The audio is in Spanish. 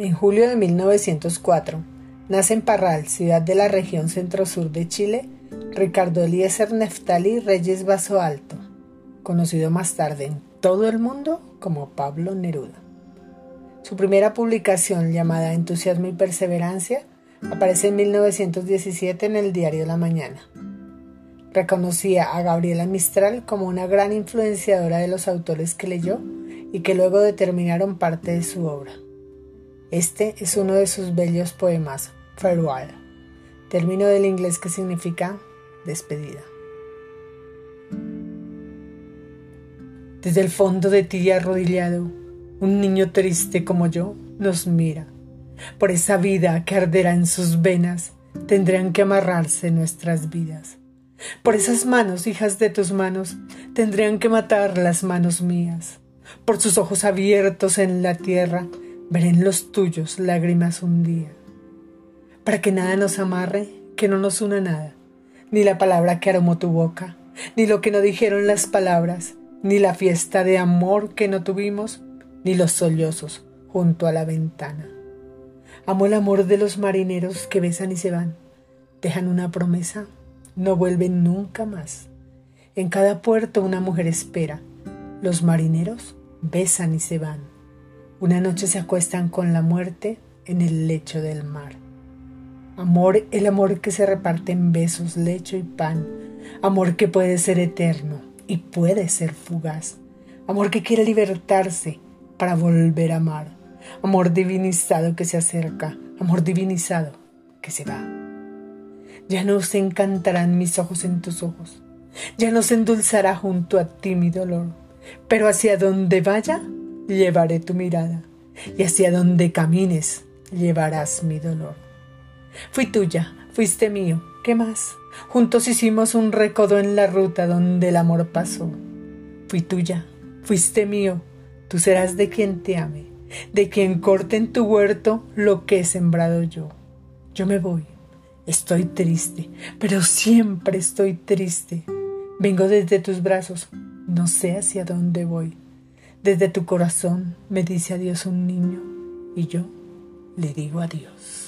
En julio de 1904, nace en Parral, ciudad de la región centro-sur de Chile, Ricardo Eliezer Neftali Reyes Vaso Alto, conocido más tarde en todo el mundo como Pablo Neruda. Su primera publicación, llamada Entusiasmo y Perseverancia, aparece en 1917 en el diario La Mañana. Reconocía a Gabriela Mistral como una gran influenciadora de los autores que leyó y que luego determinaron parte de su obra. Este es uno de sus bellos poemas, Farewell, término del inglés que significa despedida. Desde el fondo de ti arrodillado, un niño triste como yo nos mira. Por esa vida que arderá en sus venas, tendrán que amarrarse nuestras vidas. Por esas manos, hijas de tus manos, tendrían que matar las manos mías. Por sus ojos abiertos en la tierra, Veré en los tuyos lágrimas un día. Para que nada nos amarre, que no nos una nada, ni la palabra que aromó tu boca, ni lo que no dijeron las palabras, ni la fiesta de amor que no tuvimos, ni los sollozos junto a la ventana. Amo el amor de los marineros que besan y se van, dejan una promesa, no vuelven nunca más. En cada puerto una mujer espera, los marineros besan y se van. Una noche se acuestan con la muerte en el lecho del mar. Amor, el amor que se reparte en besos, lecho y pan. Amor que puede ser eterno y puede ser fugaz. Amor que quiere libertarse para volver a amar. Amor divinizado que se acerca. Amor divinizado que se va. Ya no se encantarán mis ojos en tus ojos. Ya no se endulzará junto a ti mi dolor. Pero hacia donde vaya, llevaré tu mirada, y hacia donde camines llevarás mi dolor. Fui tuya, fuiste mío, ¿qué más? Juntos hicimos un recodo en la ruta donde el amor pasó. Fui tuya, fuiste mío, tú serás de quien te ame, de quien corte en tu huerto lo que he sembrado yo. Yo me voy, estoy triste, pero siempre estoy triste. Vengo desde tus brazos, no sé hacia dónde voy. Desde tu corazón me dice adiós un niño y yo le digo adiós.